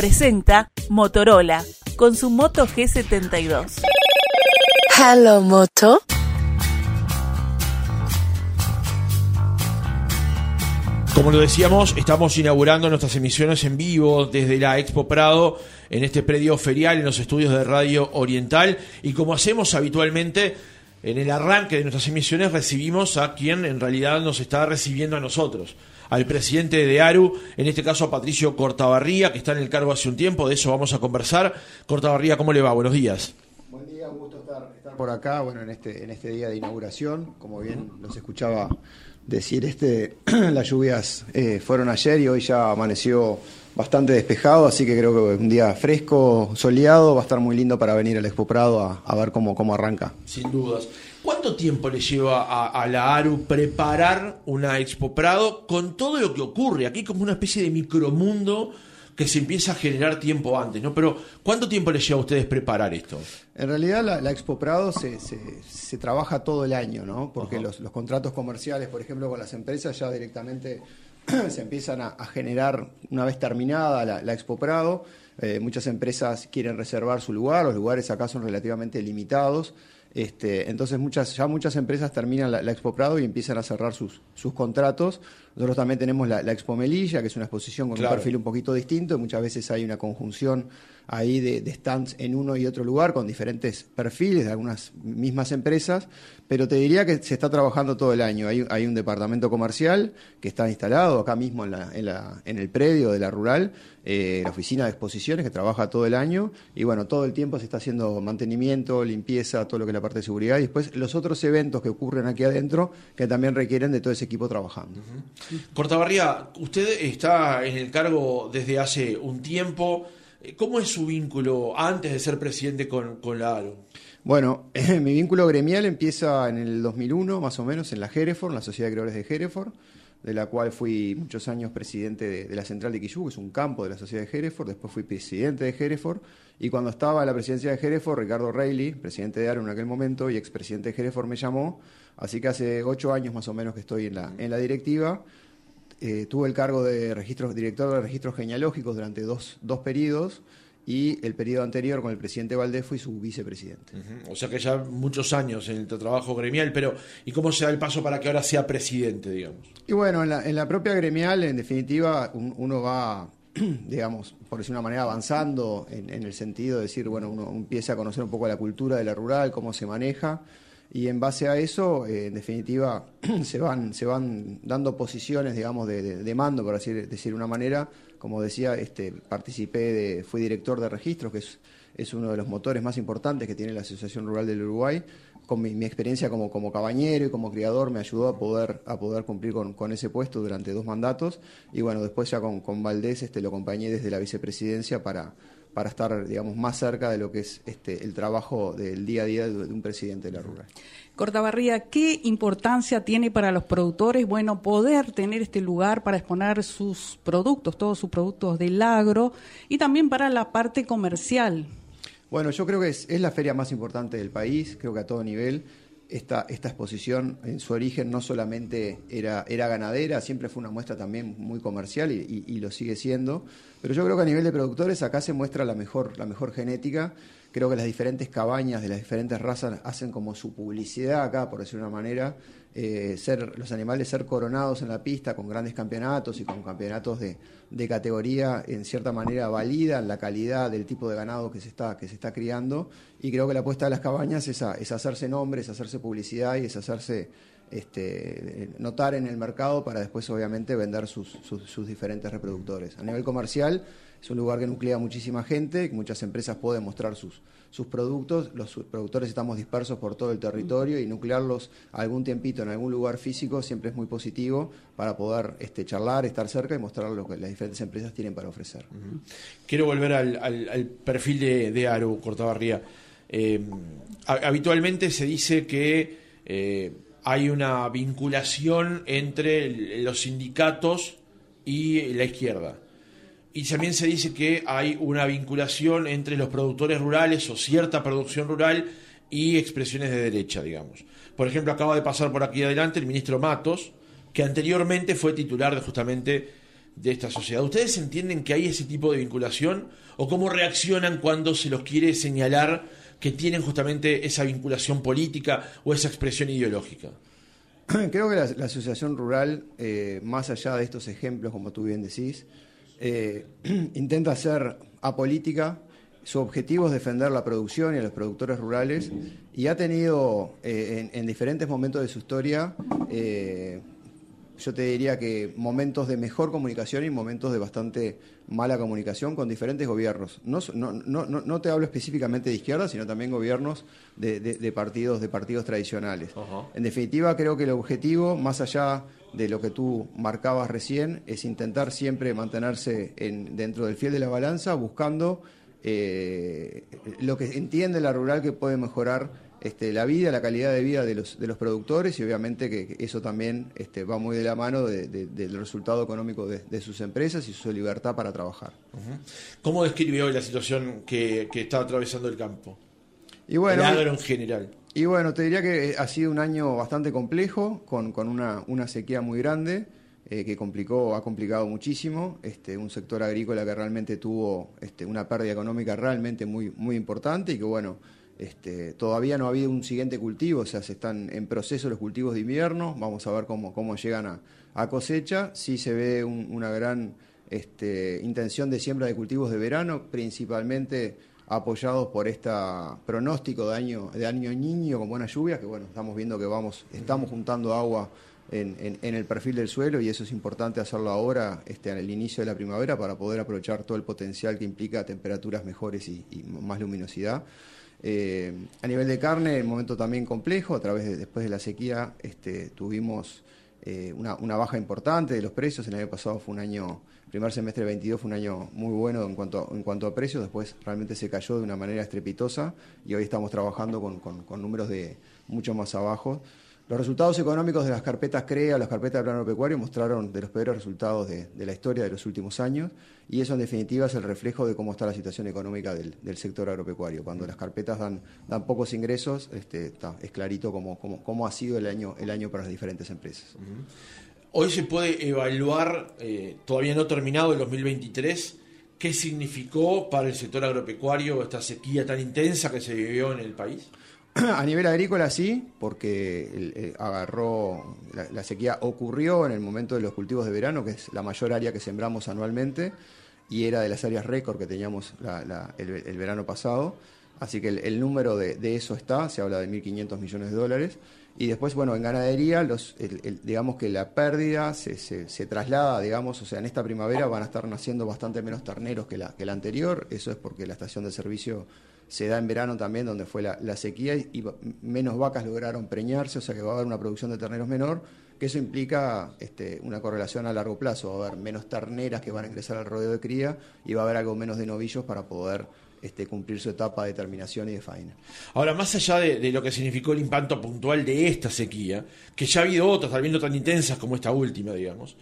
presenta Motorola con su Moto G72. Hello Moto. Como lo decíamos, estamos inaugurando nuestras emisiones en vivo desde la Expo Prado en este predio ferial en los estudios de Radio Oriental y como hacemos habitualmente en el arranque de nuestras emisiones recibimos a quien en realidad nos está recibiendo a nosotros, al presidente de ARU, en este caso a Patricio Cortabarría, que está en el cargo hace un tiempo, de eso vamos a conversar. Cortabarría, ¿cómo le va? Buenos días. Buen día, un gusto estar, estar por acá, bueno, en este, en este día de inauguración, como bien los escuchaba decir, este, las lluvias eh, fueron ayer y hoy ya amaneció bastante despejado, así que creo que un día fresco, soleado, va a estar muy lindo para venir al Expo Prado a, a ver cómo, cómo arranca. Sin dudas. ¿Cuánto tiempo le lleva a, a, la ARU preparar una Expo Prado con todo lo que ocurre? Aquí como una especie de micromundo que se empieza a generar tiempo antes, ¿no? Pero ¿cuánto tiempo les lleva a ustedes preparar esto? En realidad la, la Expo Prado se, se, se, trabaja todo el año, ¿no? Porque los, los, contratos comerciales, por ejemplo, con las empresas ya directamente se empiezan a, a, generar una vez terminada la, la Expo Prado. Eh, muchas empresas quieren reservar su lugar, los lugares acá son relativamente limitados. Este, entonces muchas, ya muchas empresas terminan la, la, Expo Prado y empiezan a cerrar sus, sus contratos. Nosotros también tenemos la, la, Expo Melilla, que es una exposición con claro. un perfil un poquito distinto. Muchas veces hay una conjunción ahí de, de, stands en uno y otro lugar con diferentes perfiles de algunas mismas empresas, pero te diría que se está trabajando todo el año. Hay, hay un departamento comercial que está instalado acá mismo en, la, en, la, en el predio de la rural, eh, la oficina de exposiciones que trabaja todo el año y bueno, todo el tiempo se está haciendo mantenimiento, limpieza, todo lo que es la parte de seguridad y después los otros eventos que ocurren aquí adentro que también requieren de todo ese equipo trabajando. Uh -huh. Cortabarría, usted está en el cargo desde hace un tiempo. ¿Cómo es su vínculo antes de ser presidente con, con la? Bueno, mi vínculo gremial empieza en el 2001, más o menos, en la Hereford, la Sociedad de Creadores de Hereford, de la cual fui muchos años presidente de, de la Central de Quillú, que es un campo de la Sociedad de Hereford, después fui presidente de Hereford, y cuando estaba en la presidencia de Hereford, Ricardo Reilly, presidente de ARO en aquel momento y expresidente de Hereford, me llamó, así que hace ocho años más o menos que estoy en la, en la directiva, eh, tuve el cargo de registros, director de registros genealógicos durante dos, dos periodos y el periodo anterior con el presidente Valdés fui su vicepresidente. Uh -huh. O sea que ya muchos años en el trabajo gremial, pero ¿y cómo se da el paso para que ahora sea presidente, digamos? Y bueno, en la, en la propia gremial, en definitiva, un, uno va, digamos, por decir una manera, avanzando en, en, el sentido de decir, bueno, uno empieza a conocer un poco la cultura de la rural, cómo se maneja y en base a eso, eh, en definitiva, se van, se van dando posiciones, digamos, de, de, de mando, por así decir una manera. Como decía, este, participé, de, fui director de registros, que es, es uno de los motores más importantes que tiene la Asociación Rural del Uruguay. Con mi, mi experiencia como, como cabañero y como criador me ayudó a poder, a poder cumplir con, con ese puesto durante dos mandatos. Y bueno, después ya con, con Valdés este, lo acompañé desde la vicepresidencia para para estar, digamos, más cerca de lo que es este, el trabajo del día a día de, un presidente de la rural. Cortabarría, ¿qué importancia tiene para los productores, bueno, poder tener este lugar para exponer sus productos, todos sus productos del agro, y también para la parte comercial? Bueno, yo creo que es, es la feria más importante del país, creo que a todo nivel esta, esta exposición en su origen no solamente era, era ganadera, siempre fue una muestra también muy comercial y, lo sigue siendo, pero yo creo que a nivel de productores acá se muestra la mejor, la mejor genética, creo que las diferentes cabañas de las diferentes razas hacen como su publicidad acá, por decir una manera, eh, ser los animales ser coronados en la pista con grandes campeonatos y con campeonatos de, de categoría en cierta manera validan la calidad del tipo de ganado que se está, que se está criando. Y creo que la apuesta de las cabañas es, a, es hacerse nombre, es hacerse publicidad y es hacerse este, notar en el mercado para después obviamente vender sus, sus, diferentes reproductores. A nivel comercial es un lugar que nuclea muchísima gente, muchas empresas pueden mostrar sus, sus productos, los productores estamos dispersos por todo el territorio y nuclearlos algún tiempito en algún lugar físico siempre es muy positivo para poder este, charlar, estar cerca y mostrar lo que las diferentes empresas tienen para ofrecer. Quiero volver al, perfil de, de Aru Cortabarría. Eh, habitualmente se dice que eh, hay una vinculación entre los sindicatos y la izquierda. Y también se dice que hay una vinculación entre los productores rurales o cierta producción rural y expresiones de derecha, digamos. Por ejemplo, acaba de pasar por aquí adelante el ministro Matos, que anteriormente fue titular de justamente de esta sociedad. ¿Ustedes entienden que hay ese tipo de vinculación o cómo reaccionan cuando se los quiere señalar que tienen justamente esa vinculación política o esa expresión ideológica? Creo que la, asociación rural, eh, más allá de estos ejemplos, como tú bien decís, eh, intenta ser apolítica. Su objetivo es defender la producción y a los productores rurales y ha tenido eh, en, diferentes momentos de su historia yo te diría que momentos de mejor comunicación y momentos de bastante mala comunicación con diferentes gobiernos. No, no, no, no te hablo específicamente de izquierda, sino también gobiernos de, partidos, de partidos tradicionales. En definitiva, creo que el objetivo, más allá de lo que tú marcabas recién, es intentar siempre mantenerse en, dentro del fiel de la balanza, buscando eh, lo que entiende la rural que puede mejorar este, la vida, la calidad de vida de los, de los productores y obviamente que eso también este, va muy de la mano del resultado económico de, sus empresas y su libertad para trabajar. ¿Cómo describe hoy la situación que, está atravesando el campo? Y bueno, el agro en general. Y bueno, te diría que ha sido un año bastante complejo, con, una, sequía muy grande. Eh, que complicó, ha complicado muchísimo, este, un sector agrícola que realmente tuvo este, una pérdida económica realmente muy, muy importante y que bueno, este, todavía no ha habido un siguiente cultivo, o sea, se están en proceso los cultivos de invierno, vamos a ver cómo, cómo llegan a, cosecha. Sí se ve una gran este, intención de siembra de cultivos de verano, principalmente apoyados por este pronóstico de año, de año niño con buenas lluvias, que bueno, estamos viendo que vamos, estamos juntando agua en, el perfil del suelo y eso es importante hacerlo ahora, este, el inicio de la primavera, para poder aprovechar todo el potencial que implica temperaturas mejores y más luminosidad. Eh, a nivel de carne, el momento también complejo, a través de, después de la sequía este, tuvimos eh, una, baja importante de los precios, el año pasado fue un año, primer semestre de 22 fue un año muy bueno en cuanto, en cuanto a precios, después realmente se cayó de una manera estrepitosa y hoy estamos trabajando con, con números de mucho más abajo. Los resultados económicos de las carpetas CREA, las carpetas de plano pecuario, mostraron de los peores resultados de, la historia de los últimos años y eso en definitiva es el reflejo de cómo está la situación económica del, sector agropecuario. Cuando las carpetas dan, dan pocos ingresos, este, es clarito cómo, cómo, ha sido el año, el año para las diferentes empresas. Hoy se puede evaluar, eh, todavía no terminado el 2023, qué significó para el sector agropecuario esta sequía tan intensa que se vivió en el país. A nivel agrícola sí, porque agarró, la, sequía ocurrió en el momento de los cultivos de verano, que es la mayor área que sembramos anualmente, y era de las áreas récord que teníamos el, verano pasado. Así que el, número de, eso está, se habla de 1.500 millones de dólares. Y después, bueno, en ganadería, los, digamos que la pérdida se, se, traslada, digamos, o sea, en esta primavera van a estar naciendo bastante menos terneros que la, que la anterior. Eso es porque la estación de servicio se da en verano también, donde fue la, sequía y, menos vacas lograron preñarse, o sea que va a haber una producción de terneros menor, que eso implica este, una correlación a largo plazo, va a haber menos terneras que van a ingresar al rodeo de cría y va a haber algo menos de novillos para poder este, cumplir su etapa de terminación y de faena. Ahora, más allá de, lo que significó el impacto puntual de esta sequía, que ya ha habido otras, tal vez no tan intensas como esta última, digamos,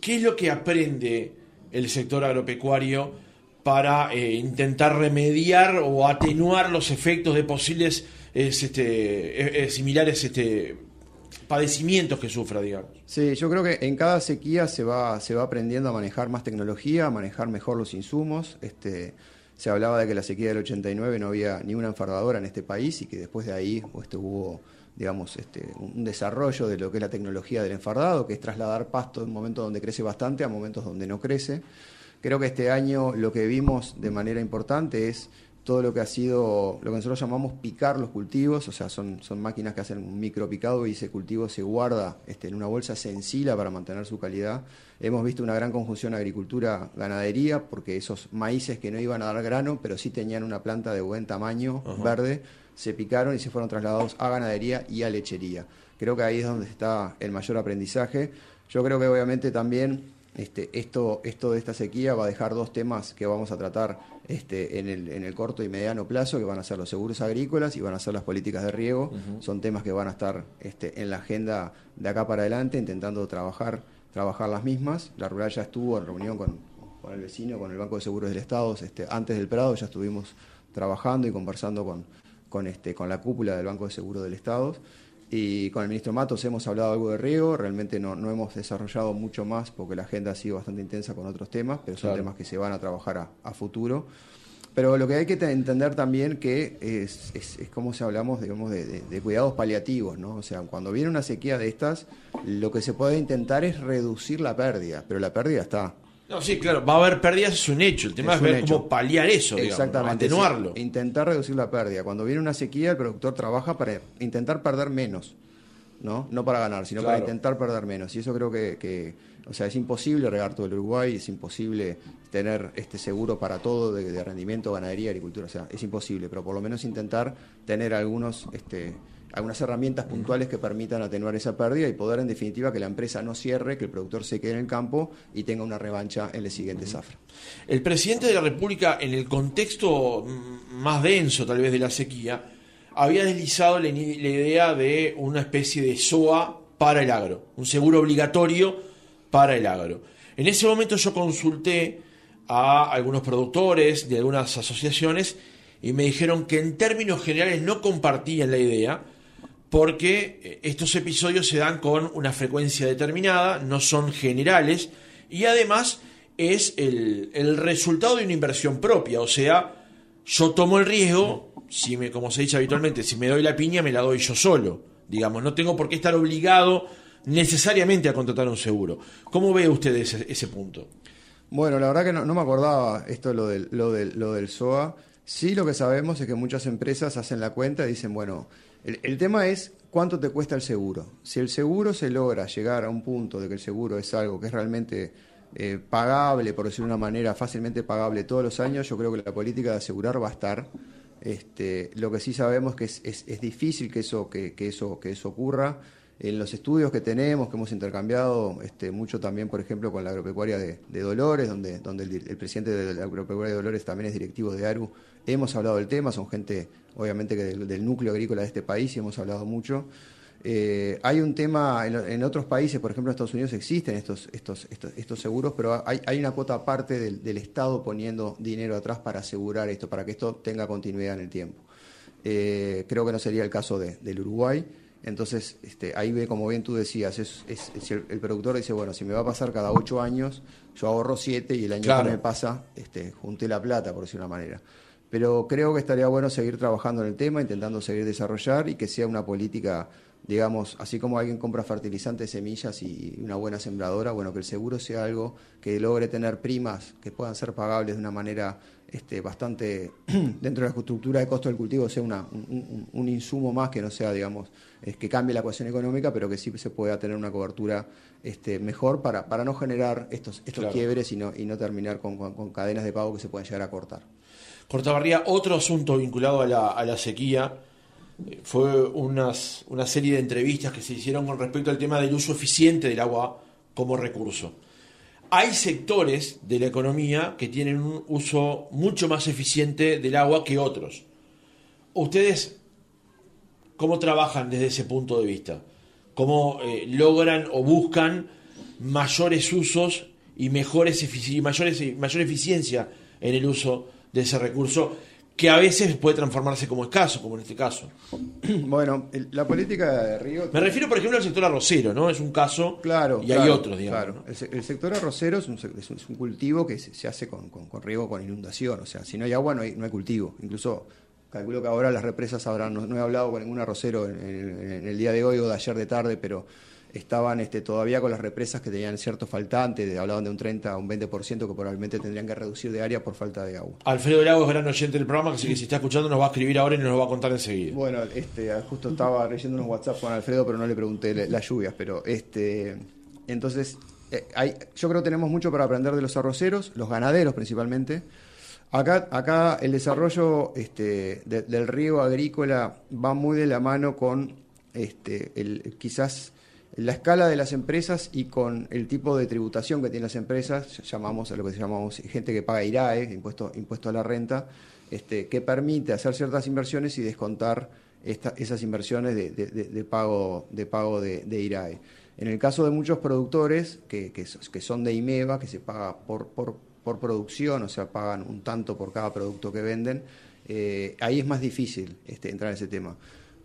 ¿qué es lo que aprende el sector agropecuario? Para eh, intentar remediar o atenuar los efectos de posibles este, similares este, padecimientos que sufra, digamos. Sí, yo creo que en cada sequía se va, aprendiendo a manejar más tecnología, a manejar mejor los insumos. Este, se hablaba de que la sequía del 89 no había ni una enfardadora en este país y que después de ahí este, hubo un desarrollo de lo que es la tecnología del enfardado, que es trasladar pasto de un momento donde crece bastante a momentos donde no crece. Creo que este año lo que vimos de manera importante es todo lo que ha sido lo que nosotros llamamos picar los cultivos, o sea, son, son máquinas que hacen un micro picado y ese cultivo se guarda este, en una bolsa sencilla para mantener su calidad. Hemos visto una gran conjunción agricultura-ganadería, porque esos maíces que no iban a dar grano, pero sí tenían una planta de buen tamaño, verde, se picaron y se fueron trasladados a ganadería y a lechería. Creo que ahí es donde está el mayor aprendizaje. Yo creo que obviamente también este, esto, esto de esta sequía va a dejar dos temas que vamos a tratar este, en, el, en el corto y mediano plazo, que van a ser los seguros agrícolas y van a ser las políticas de riego. Son temas que van a estar este, en la agenda de acá para adelante, intentando trabajar, trabajar las mismas. La rural ya estuvo en reunión con, con el vecino, con el Banco de Seguros del Estado, este, antes del Prado ya estuvimos trabajando y conversando con, con, este, con la cúpula del Banco de Seguros del Estado. Y con el ministro Matos hemos hablado algo de riego, realmente no, no hemos desarrollado mucho más porque la agenda ha sido bastante intensa con otros temas, pero son Claro. temas que se van a trabajar a, a futuro. Pero lo que hay que te- entender también que es, es, es como si hablamos digamos, de, de- de cuidados paliativos, ¿no? O sea, cuando viene una sequía de estas, lo que se puede intentar es reducir la pérdida, pero la pérdida está. No, sí, claro, va a haber pérdidas, es un hecho. El tema es, ver hecho. cómo paliar eso, digamos. Exactamente. atenuarlo. sí. Intentar reducir la pérdida. Cuando viene una sequía, el productor trabaja para intentar perder menos. ¿no? No para ganar, sino para intentar perder menos. Y eso creo que, que, o sea, es imposible regar todo el Uruguay, es imposible tener este seguro para todo de, de rendimiento, ganadería, agricultura. O sea, es imposible, pero por lo menos intentar tener algunos, este, algunas herramientas puntuales que permitan atenuar esa pérdida y poder, en definitiva, que la empresa no cierre, que el productor se quede en el campo y tenga una revancha en el siguiente zafra. El presidente de la República, en el contexto mm, más denso tal vez de la sequía, había deslizado la, la idea de una especie de SOA para el agro, un seguro obligatorio para el agro. En ese momento yo consulté a algunos productores de algunas asociaciones y me dijeron que en términos generales no compartían la idea porque eh, estos episodios se dan con una frecuencia determinada, no son generales y además es el, el resultado de una inversión propia, o sea, yo tomo el riesgo, si me, como se dice habitualmente, si me doy la piña me la doy yo solo, digamos, no tengo por qué estar obligado necesariamente a contratar un seguro. ¿Cómo ve usted ese, punto? Bueno, la verdad que no, no me acordaba esto lo del, lo, del, lo del SOA. Sí lo que sabemos es que muchas empresas hacen la cuenta y dicen, bueno, el, el tema es cuánto te cuesta el seguro. Si el seguro se logra llegar a un punto de que el seguro es algo que es realmente eh, pagable, por decirlo de una manera, fácilmente pagable todos los años, yo creo que la política de asegurar va a estar. Este, lo que sí sabemos que es, es, es difícil que eso, que, que eso, que eso ocurra. En los estudios que tenemos, que hemos intercambiado este, mucho también, por ejemplo, con la agropecuaria de, de Dolores, donde, donde el, el, presidente de la agropecuaria de Dolores también es directivo de ARU, hemos hablado del tema, son gente, obviamente, que del, del núcleo agrícola de este país y hemos hablado mucho. Eh, hay un tema, en, en, otros países, por ejemplo en Estados Unidos existen estos, estos, estos, estos seguros, pero hay, hay, una cuota aparte del, del, Estado poniendo dinero atrás para asegurar esto, para que esto tenga continuidad en el tiempo. Eh, creo que no sería el caso de, del Uruguay. Entonces, este, ahí ve, como bien tú decías, es, es, es el, el, productor dice, bueno, si me va a pasar cada ocho años, yo ahorro siete y el año claro. que me pasa, este, junté la plata, por decir una manera. Pero creo que estaría bueno seguir trabajando en el tema, intentando seguir desarrollar y que sea una política, digamos, así como alguien compra fertilizantes, semillas y una buena sembradora, bueno, que el seguro sea algo que logre tener primas que puedan ser pagables de una manera este, bastante dentro de la estructura de costo del cultivo sea una, un, un, insumo más que no sea, digamos, es que cambie la ecuación económica, pero que sí se pueda tener una cobertura este, mejor para, para no generar estos, estos claro. quiebres y no, y no terminar con, con, con, cadenas de pago que se pueden llegar a cortar. Cortabarría, otro asunto vinculado a la, sequía eh, fue una serie de entrevistas que se hicieron con respecto al tema del uso eficiente del agua como recurso hay sectores de la economía que tienen un uso mucho más eficiente del agua que otros. ¿Ustedes cómo trabajan desde ese punto de vista? ¿Cómo eh, logran o buscan mayores usos y mejores mayores, mayor eficiencia en el uso de ese recurso que a veces puede transformarse como escaso, como en este caso. Bueno, la política de Río... Me refiero, por ejemplo, al sector arrocero, ¿no? Es un caso claro, y claro, hay otros, digamos. Claro. El, el, sector arrocero es un, es un, es un cultivo que se, se hace con, con, con, riego, con inundación. O sea, si no hay agua, no hay, no hay cultivo. Incluso calculo que ahora las represas habrán... No, no he hablado con ningún arrocero en, en, en, el día de hoy o de ayer de tarde, pero estaban este, todavía con las represas que tenían cierto faltante, de, hablaban de un 30 a un 20% que probablemente tendrían que reducir de área por falta de agua. Alfredo Lago es gran oyente del programa, así que si está escuchando nos va a escribir ahora y nos lo va a contar enseguida. Bueno, este, justo estaba leyendo unos WhatsApp con Alfredo, pero no le pregunté las lluvias, pero este, entonces eh, hay, yo creo que tenemos mucho para aprender de los arroceros, los ganaderos principalmente. Acá, acá el desarrollo este, de, del riego agrícola va muy de la mano con este, el, quizás la escala de las empresas y con el tipo de tributación que tienen las empresas, llamamos a lo que llamamos gente que paga IRAE, impuesto, impuesto a la renta, este, que permite hacer ciertas inversiones y descontar esta, esas inversiones de, pago, de, pago de, IRAE. En el caso de muchos productores que, son de IMEVA, que se paga por, por, por, producción, o sea, pagan un tanto por cada producto que venden, eh, ahí es más difícil este, entrar en ese tema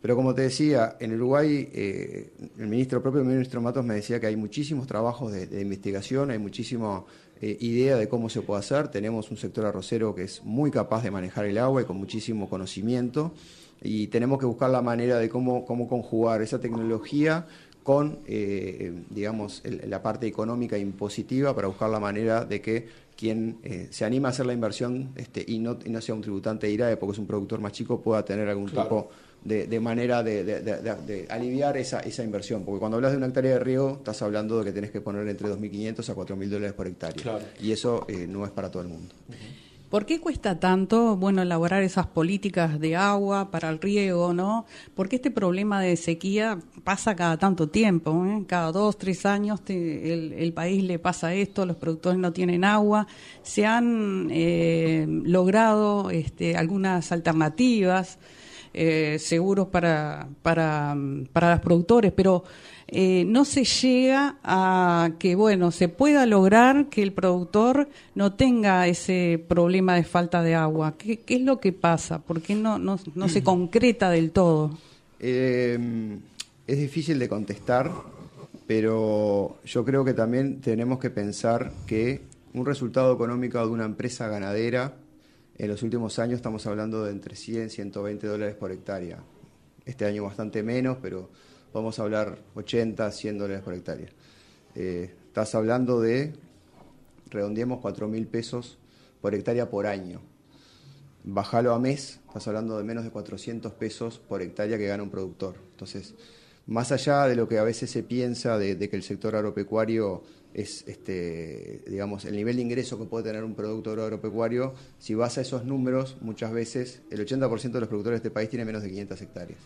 Pero como te decía, en Uruguay, eh, el ministro propio, el ministro Matos, me decía que hay muchísimos trabajos de, investigación, hay muchísima eh, idea de cómo se puede hacer. Tenemos un sector arrocero que es muy capaz de manejar el agua y con muchísimo conocimiento. Y tenemos que buscar la manera de cómo, cómo conjugar esa tecnología con, eh, digamos, la parte económica impositiva para buscar la manera de que quien eh, se anima a hacer la inversión este, y, no, no sea un tributante de IRAE porque es un productor más chico pueda tener algún tipo de, manera de, aliviar esa, esa inversión. Porque cuando hablas de una hectárea de río, estás hablando de que tenés que poner entre 2.500 a 4.000 dólares por hectárea. Y eso eh, no es para todo el mundo. ¿Por qué cuesta tanto, bueno, elaborar esas políticas de agua para el riego, no? Porque este problema de sequía pasa cada tanto tiempo, ¿eh? cada dos, tres años el, país le pasa esto, los productores no tienen agua. Se han eh, logrado este, algunas alternativas, eh, seguros para, para, para los productores, pero eh, no se llega a que, bueno, se pueda lograr que el productor no tenga ese problema de falta de agua. ¿Qué, es lo que pasa? ¿Por qué no, no, se concreta del todo? Eh, es difícil de contestar, pero yo creo que también tenemos que pensar que un resultado económico de una empresa ganadera, en los últimos años estamos hablando de entre 100 y 120 dólares por hectárea. Este año bastante menos, pero vamos a hablar 80, 100 dólares por hectárea. Eh, estás hablando de, redondeemos, 4 mil pesos por hectárea por año. Bajalo a mes, estás hablando de menos de 400 pesos por hectárea que gana un productor. Entonces, más allá de lo que a veces se piensa de, que el sector agropecuario es, este, digamos, el nivel de ingreso que puede tener un productor agropecuario, si vas a esos números, muchas veces el 80% de los productores de este país tiene menos de 500 hectáreas.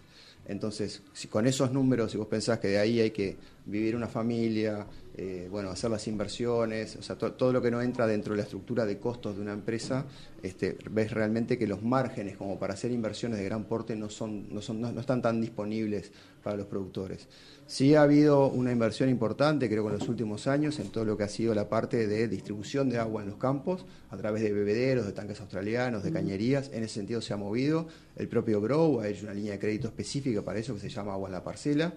Entonces, si con esos números, si vos pensás que de ahí hay que vivir una familia, eh, bueno, hacer las inversiones, o sea, todo lo que no entra dentro de la estructura de costos de una empresa, este, ves realmente que los márgenes como para hacer inversiones de gran porte no, son, no, son, no, están tan disponibles para los productores. Sí ha habido una inversión importante, creo que en los últimos años, en todo lo que ha sido la parte de distribución de agua en los campos, a través de bebederos, de tanques australianos, de cañerías, en ese sentido se ha movido. El propio Grow ha hecho una línea de crédito específica para eso que se llama Agua en la Parcela.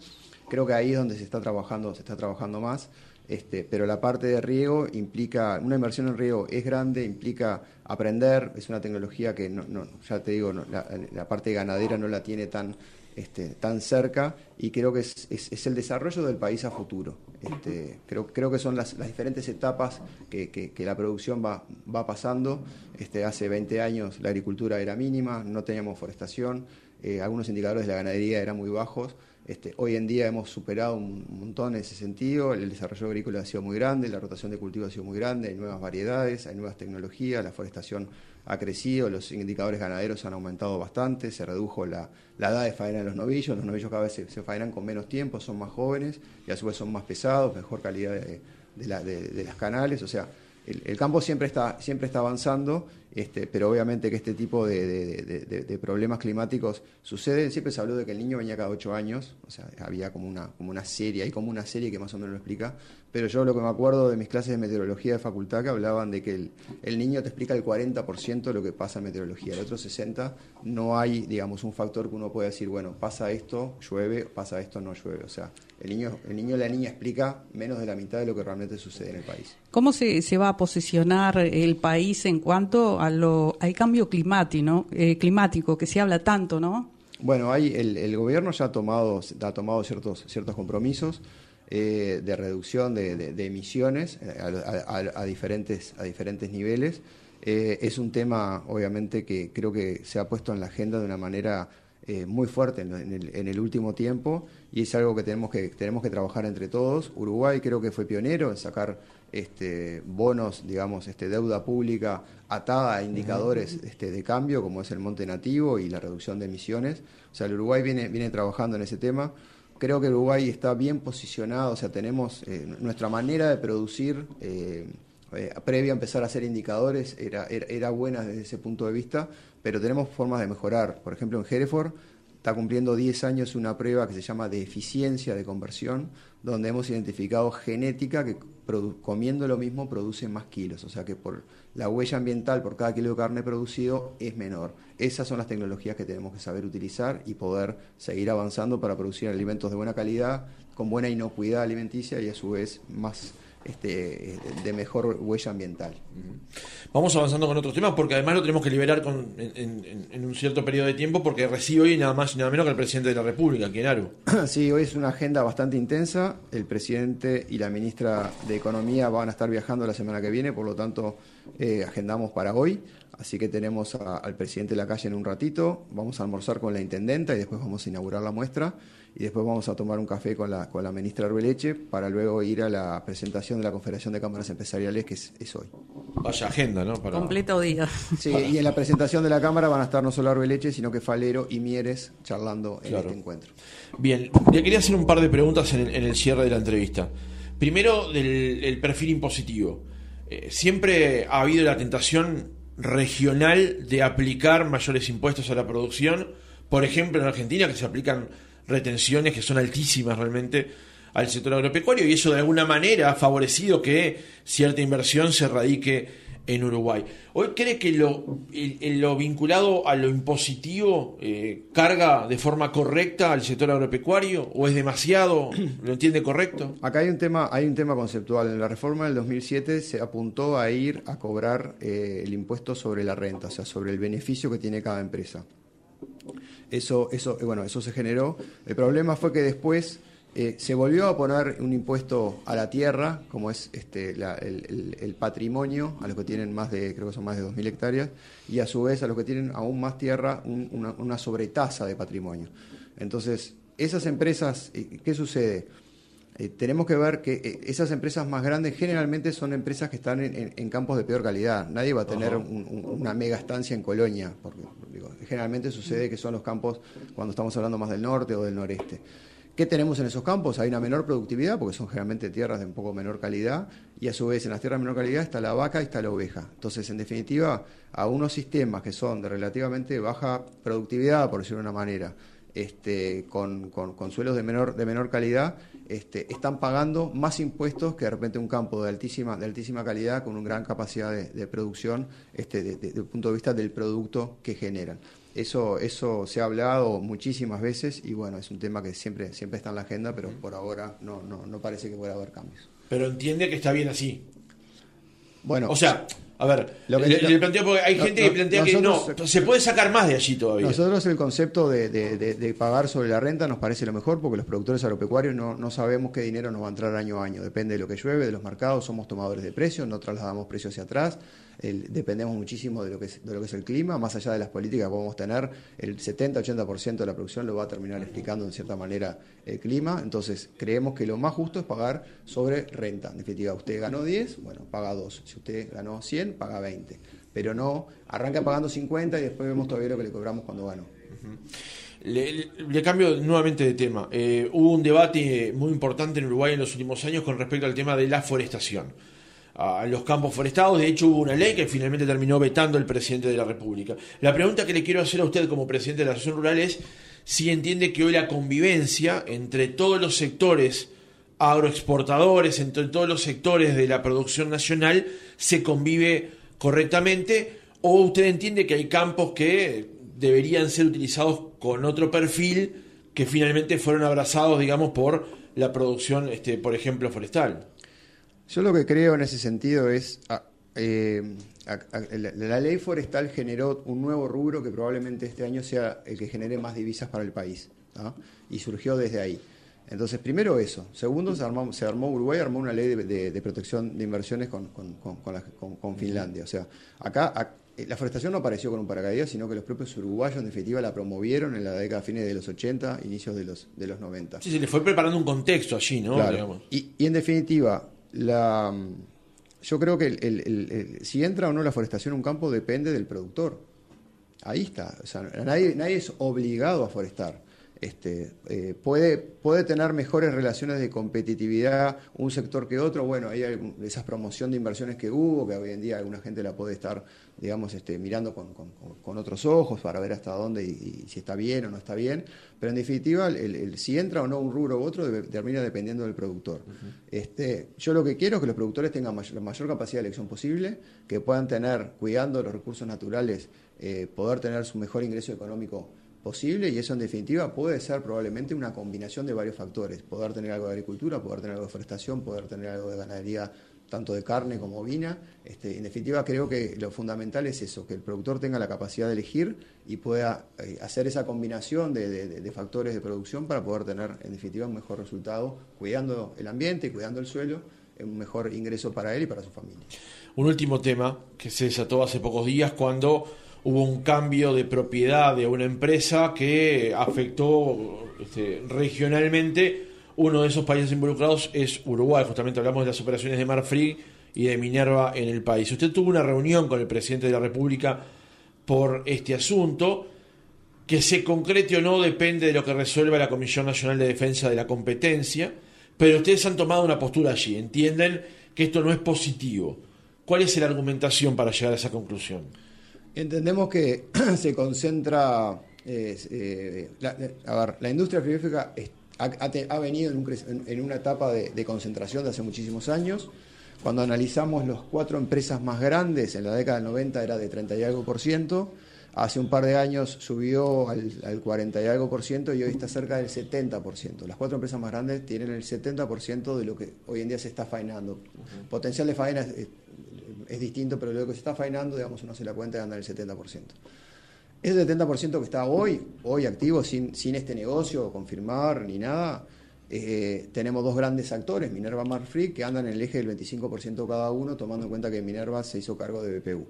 Creo que ahí es donde se está trabajando, se está trabajando más. Este, pero la parte de riego implica, una inversión en riego es grande, implica aprender, es una tecnología que, no, ya te digo, la, parte ganadera no la tiene tan, este, tan cerca y creo que es, el desarrollo del país a futuro. Este, creo, creo que son las, diferentes etapas que, la producción va, va pasando. Este, hace 20 años la agricultura era mínima, no teníamos forestación, eh, algunos indicadores de la ganadería eran muy bajos. Este, hoy en día hemos superado un montón en ese sentido, el desarrollo agrícola ha sido muy grande, la rotación de cultivos ha sido muy grande, hay nuevas variedades, hay nuevas tecnologías, la forestación ha crecido, los indicadores ganaderos han aumentado bastante, se redujo la, edad de faena de los novillos, los novillos cada vez se, faenan con menos tiempo, son más jóvenes y a su vez son más pesados, mejor calidad de, de las canales, o sea, el, campo siempre está, siempre está avanzando, este, pero obviamente que este tipo de, problemas climáticos suceden. Siempre se habló de que el niño venía cada ocho años, o sea, había como una, como una serie, hay como una serie que más o menos lo explica, pero yo lo que me acuerdo de mis clases de meteorología de facultad que hablaban de que el, niño te explica el 40% de lo que pasa en meteorología, el otro 60% no hay, digamos, un factor que uno pueda decir, bueno, pasa esto, llueve, pasa esto, no llueve, o sea, el niño, el niño la niña explica menos de la mitad de lo que realmente sucede en el país. ¿Cómo se, se va a posicionar el país en cuanto a lo, al cambio climático, ¿no? Eh, climático, que se habla tanto, ¿no? Bueno, hay, el, el, gobierno ya ha tomado, ha tomado ciertos, ciertos compromisos eh, de reducción de, emisiones eh, a, diferentes, a diferentes niveles. es un tema, obviamente, que creo que se ha puesto en la agenda de una manera eh, muy fuerte en, el, último tiempo y es algo que tenemos que tenemos que trabajar entre todos. Uruguay creo que fue pionero en sacar este, bonos, digamos, este, deuda pública atada a indicadores este, de cambio, como es el monte nativo y la reducción de emisiones. O sea, el Uruguay viene, viene trabajando en ese tema. Creo que Uruguay está bien posicionado, o sea, tenemos eh, nuestra manera de producir. Eh, eh, previo a empezar a hacer indicadores era, era, buena desde ese punto de vista, pero tenemos formas de mejorar. Por ejemplo, en Hereford está cumpliendo 10 años una prueba que se llama de eficiencia de conversión, donde hemos identificado genética que comiendo lo mismo produce más kilos, o sea que por la huella ambiental por cada kilo de carne producido es menor. Esas son las tecnologías que tenemos que saber utilizar y poder seguir avanzando para producir alimentos de buena calidad, con buena inocuidad alimenticia y a su vez más este, de mejor huella ambiental. Vamos avanzando con otros temas porque además lo tenemos que liberar con, en, un cierto periodo de tiempo porque recibe hoy nada más y nada menos que el presidente de la República, Aru. Sí, hoy es una agenda bastante intensa. El presidente y la ministra de Economía van a estar viajando la semana que viene, por lo tanto eh, agendamos para hoy. Así que tenemos al presidente de la calle en un ratito, vamos a almorzar con la intendenta y después vamos a inaugurar la muestra y después vamos a tomar un café con la, con la ministra Arbeleche para luego ir a la presentación de la Confederación de Cámaras Empresariales que es, hoy. Vaya agenda, ¿no? Para... Completo día. Sí, y en la presentación de la Cámara van a estar no solo Arbeleche, sino que Falero y Mieres charlando en este encuentro. Bien, le quería hacer un par de preguntas en el, cierre de la entrevista. Primero, del perfil impositivo. Eh, siempre ha habido la tentación regional de aplicar mayores impuestos a la producción. Por ejemplo, en Argentina, que se aplican retenciones que son altísimas realmente al sector agropecuario y eso de alguna manera ha favorecido que cierta inversión se radique en Uruguay. ¿Hoy cree que lo, lo vinculado a lo impositivo eh, carga de forma correcta al sector agropecuario o es demasiado? ¿Lo entiende correcto? Acá hay un tema, hay un tema conceptual. En la reforma del 2007 se apuntó a ir a cobrar eh, el impuesto sobre la renta, o sea, sobre el beneficio que tiene cada empresa. Eso, eso, eh, bueno, eso se generó. El problema fue que después eh, se volvió a poner un impuesto a la tierra, como es este, el, patrimonio, a los que tienen más de, creo que son más de 2.000 hectáreas, y a su vez a los que tienen aún más tierra, una, sobretasa de patrimonio. Entonces, esas empresas, eh, ¿qué sucede? Eh, tenemos que ver que esas empresas más grandes generalmente son empresas que están en, campos de peor calidad. Nadie va a tener una mega estancia en Colonia, porque generalmente sucede que son los campos cuando estamos hablando más del norte o del noreste. ¿Qué tenemos en esos campos? Hay una menor productividad, porque son generalmente tierras de un poco menor calidad, y a su vez en las tierras de menor calidad está la vaca y está la oveja. Entonces, en definitiva, a unos sistemas que son de relativamente baja productividad, por decirlo de una manera, este, con, suelos de menor, de menor calidad, este, están pagando más impuestos que de repente un campo de altísima, de altísima calidad con una gran capacidad de, producción este, desde el punto de vista del producto que generan. Eso, eso se ha hablado muchísimas veces y bueno, es un tema que siempre, siempre está en la agenda, pero por ahora no, no, no parece que pueda haber cambios. Pero entiende que está bien así. Bueno, o sea, a ver, le, planteo porque hay gente que plantea que no, se puede sacar más de allí todavía. Nosotros el concepto de, pagar sobre la renta nos parece lo mejor porque los productores agropecuarios no, no, sabemos qué dinero nos va a entrar año a año. Depende de lo que llueve, de los mercados, somos tomadores de precios, no trasladamos precios hacia atrás dependemos muchísimo de lo, que es, de lo que es el clima, más allá de las políticas que podemos tener, el 70-80% de la producción lo va a terminar explicando en cierta manera el clima, entonces creemos que lo más justo es pagar sobre renta. En definitiva, usted ganó 10, bueno, paga 2, si usted ganó 100, paga 20, pero no arranca pagando 50 y después vemos todavía lo que le cobramos cuando ganó. Le, cambio nuevamente de tema. Eh, hubo un debate muy importante en Uruguay en los últimos años con respecto al tema de la forestación a los campos forestados. De hecho, hubo una ley que finalmente terminó vetando el presidente de la República. La pregunta que le quiero hacer a usted como presidente de la Asociación Rural es si entiende que hoy la convivencia entre todos los sectores agroexportadores, entre todos los sectores de la producción nacional, se convive correctamente, o usted entiende que hay campos que deberían ser utilizados con otro perfil que finalmente fueron abrazados, digamos, por la producción, este, por ejemplo, forestal. Yo lo que creo en ese sentido es, ah, eh, la, ley forestal generó un nuevo rubro que probablemente este año sea el que genere más divisas para el país, y surgió desde ahí. Entonces, primero eso. Segundo, se armó, se armó Uruguay, armó una ley de, protección de inversiones con, con, Finlandia. O sea, acá la forestación no apareció con un paracaídas, sino que los propios uruguayos en definitiva la promovieron en la década fines de los 80, inicios de los, de los 90. Sí, se le fue preparando un contexto allí, ¿no? Y, y en definitiva, la, yo creo que el, si entra o no la forestación en un campo depende del productor. Ahí está. O sea, nadie, nadie es obligado a forestar. Este, eh, puede, puede tener mejores relaciones de competitividad un sector que otro. Bueno, hay esa promoción de inversiones que hubo, que hoy en día alguna gente la puede estar, digamos, este, mirando con, otros ojos para ver hasta dónde y, si está bien o no está bien. Pero en definitiva, el, si entra o no un rubro u otro termina dependiendo del productor. este, yo lo que quiero es que los productores tengan la mayor capacidad de elección posible, que puedan tener, cuidando los recursos naturales, eh, poder tener su mejor ingreso económico posible y eso en definitiva puede ser probablemente una combinación de varios factores, poder tener algo de agricultura, poder tener algo de forestación, poder tener algo de ganadería tanto de carne como ovina. Este, en definitiva creo que lo fundamental es eso, que el productor tenga la capacidad de elegir y pueda eh, hacer esa combinación de, factores de producción para poder tener en definitiva un mejor resultado, cuidando el ambiente, cuidando el suelo, un mejor ingreso para él y para su familia. Un último tema que se desató hace pocos días cuando hubo un cambio de propiedad de una empresa que afectó este, regionalmente. Uno de esos países involucrados es Uruguay. Justamente hablamos de las operaciones de Marfrig y de Minerva en el país. Usted tuvo una reunión con el presidente de la República por este asunto. Que se concrete o no depende de lo que resuelva la Comisión Nacional de Defensa de la Competencia, pero ustedes han tomado una postura allí, entienden que esto no es positivo. ¿Cuál es la argumentación para llegar a esa conclusión? Entendemos que se concentra, eh, la, a ver, la industria frigorífica ha, venido en, una etapa de, concentración de hace muchísimos años. Cuando analizamos los cuatro empresas más grandes, en la década del 90 era de 30 y algo por ciento, hace un par de años subió al, 40 y algo por ciento y hoy está cerca del 70 por ciento. Las cuatro empresas más grandes tienen el 70 por ciento de lo que hoy en día se está faenando. Potencial de faena es distinto, pero lo que se está faenando, digamos, uno se la cuenta y anda en el 70%. Ese 70% que está hoy, hoy activo, sin, sin este negocio, confirmar ni nada, eh, tenemos dos grandes actores, Minerva Marfree, que andan en el eje del 25% cada uno, tomando en cuenta que Minerva se hizo cargo de BPU.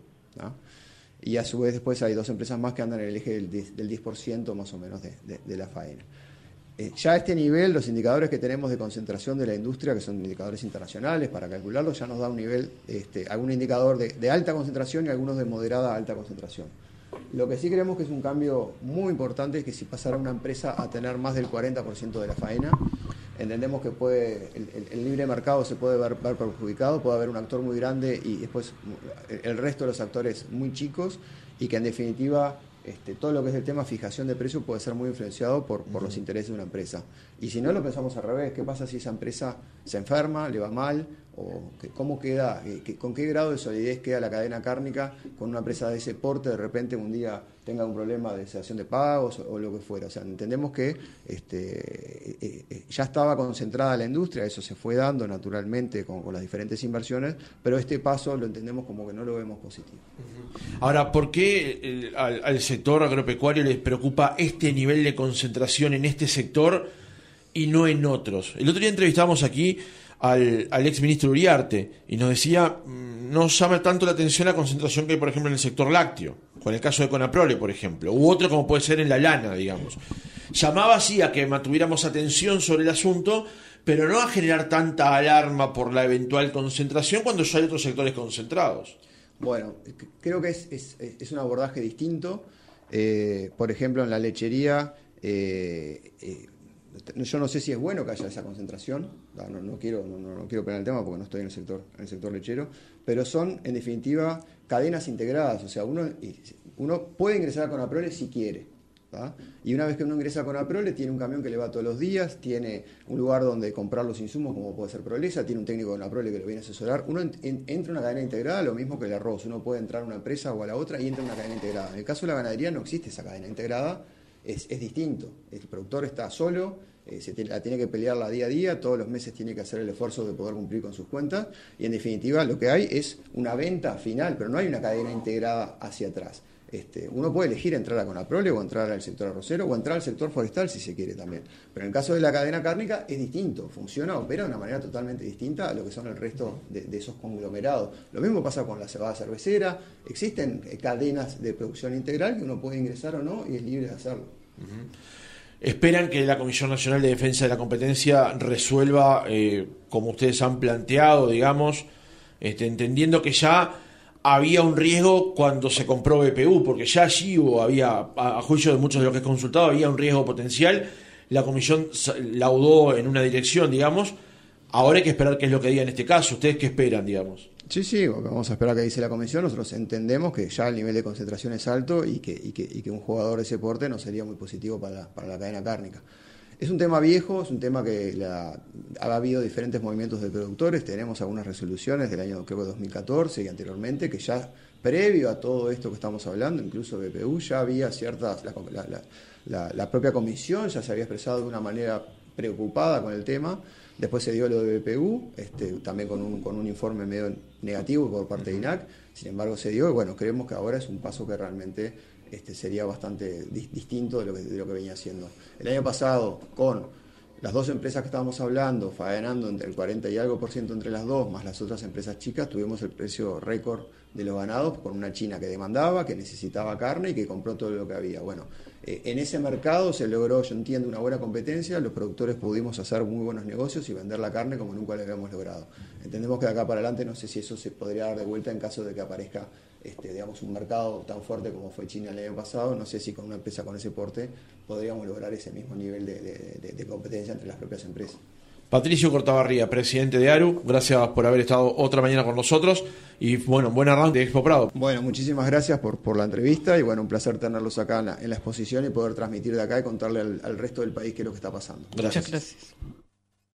Y a su vez después hay dos empresas más que andan en el eje del 10%, más o menos de la faena. Eh, ya a este nivel, los indicadores que tenemos de concentración de la industria, que son indicadores internacionales, para calcularlos, ya nos da un nivel, este, algún indicador de, alta concentración y algunos de moderada alta concentración. Lo que sí creemos que es un cambio muy importante es que si pasara una empresa a tener más del 40% de la faena, entendemos que puede el, libre mercado se puede ver, ver, perjudicado, puede haber un actor muy grande y después el resto de los actores muy chicos y que en definitiva este, todo lo que es el tema fijación de precio puede ser muy influenciado por, los intereses de una empresa. Y si no lo pensamos al revés, ¿qué pasa si esa empresa se enferma, le va mal? ¿O cómo queda, eh, con qué grado de solidez queda la cadena cárnica con una empresa de ese porte de repente un día tenga un problema de cesación de pagos o, lo que fuera? O sea, entendemos que este, eh, eh, ya estaba concentrada la industria, eso se fue dando naturalmente con, las diferentes inversiones, pero este paso lo entendemos como que no lo vemos positivo. Ahora, ¿por qué al, sector agropecuario les preocupa este nivel de concentración en este sector y no en otros? El otro día entrevistamos aquí al, al ex ministro Uriarte y nos decía, mm, no llama tanto la atención la concentración que hay, por ejemplo, en el sector lácteo, con el caso de Conaprole, por ejemplo, u otro como puede ser en la lana, digamos. Llamaba así a que mantuviéramos atención sobre el asunto, pero no a generar tanta alarma por la eventual concentración cuando ya hay otros sectores concentrados. Bueno, creo que es, un abordaje distinto. Eh, por ejemplo, en la lechería, eh, eh, yo no sé si es bueno que haya esa concentración, no, quiero, no, quiero el tema porque no estoy en el sector, en el sector lechero, pero son en definitiva cadenas integradas, o sea, uno, uno puede ingresar con Aprole si quiere, y una vez que uno ingresa con Aprole, tiene un camión que le va todos los días, tiene un lugar donde comprar los insumos, como puede ser Prolesa, tiene un técnico con Aprole que lo viene a asesorar. Uno entra en una cadena integrada, lo mismo que el arroz. Uno puede entrar a una empresa o a la otra y entra en una cadena integrada. En el caso de la ganadería no existe esa cadena integrada, es, distinto. El productor está solo, eh, se la tiene que pelearla día a día, todos los meses tiene que hacer el esfuerzo de poder cumplir con sus cuentas y en definitiva lo que hay es una venta final, pero no hay una cadena integrada hacia atrás. Este, uno puede elegir entrar a Conaprole o entrar al sector arrocero o entrar al sector forestal si se quiere también. Pero en el caso de la cadena cárnica es distinto, funciona, opera de una manera totalmente distinta a lo que son el resto de, esos conglomerados. Lo mismo pasa con la cebada cervecera, existen eh, cadenas de producción integral que uno puede ingresar o no y es libre de hacerlo. Esperan que la Comisión Nacional de Defensa de la Competencia resuelva, eh, como ustedes han planteado, digamos, este, entendiendo que ya había un riesgo cuando se compró BPU, porque ya allí hubo, había, a juicio de muchos de los que he consultado, había un riesgo potencial la comisión laudó en una dirección, digamos, ahora hay que esperar qué es lo que diga en este caso. ¿Ustedes qué esperan, digamos? Sí, sí, vamos a esperar que dice la comisión. Nosotros entendemos que ya el nivel de concentración es alto y que, y que, y que un jugador de ese porte no sería muy positivo para, para la cadena cárnica. Es un tema viejo, es un tema que la, ha habido diferentes movimientos de productores, tenemos algunas resoluciones del año creo 2014 y anteriormente que ya previo a todo esto que estamos hablando, incluso BPU, ya había ciertas, la, la, la propia comisión ya se había expresado de una manera preocupada con el tema. Después se dio lo de BPU, este, también con un, con un informe medio negativo por parte de INAC, sin embargo se dio y bueno, creemos que ahora es un paso que realmente este, sería bastante distinto de lo, que, venía haciendo. El año pasado, con las dos empresas que estábamos hablando, faenando entre el 40 y algo por ciento entre las dos, más las otras empresas chicas, tuvimos el precio récord de los ganados con una China que demandaba, que necesitaba carne y que compró todo lo que había. Bueno, eh, en ese mercado se logró, yo entiendo, una buena competencia, los productores pudimos hacer muy buenos negocios y vender la carne como nunca lo habíamos logrado. Entendemos que de acá para adelante no sé si eso se podría dar de vuelta en caso de que aparezca este, digamos, un mercado tan fuerte como fue China el año pasado, no sé si con una empresa con ese porte podríamos lograr ese mismo nivel de, competencia entre las propias empresas. Patricio Cortabarría, presidente de ARU, gracias por haber estado otra mañana con nosotros y bueno, buen arranque de Expo Prado. Bueno, muchísimas gracias por, por la entrevista y bueno, un placer tenerlos acá en la, exposición y poder transmitir de acá y contarle al, al resto del país qué es lo que está pasando. Gracias. Muchas gracias.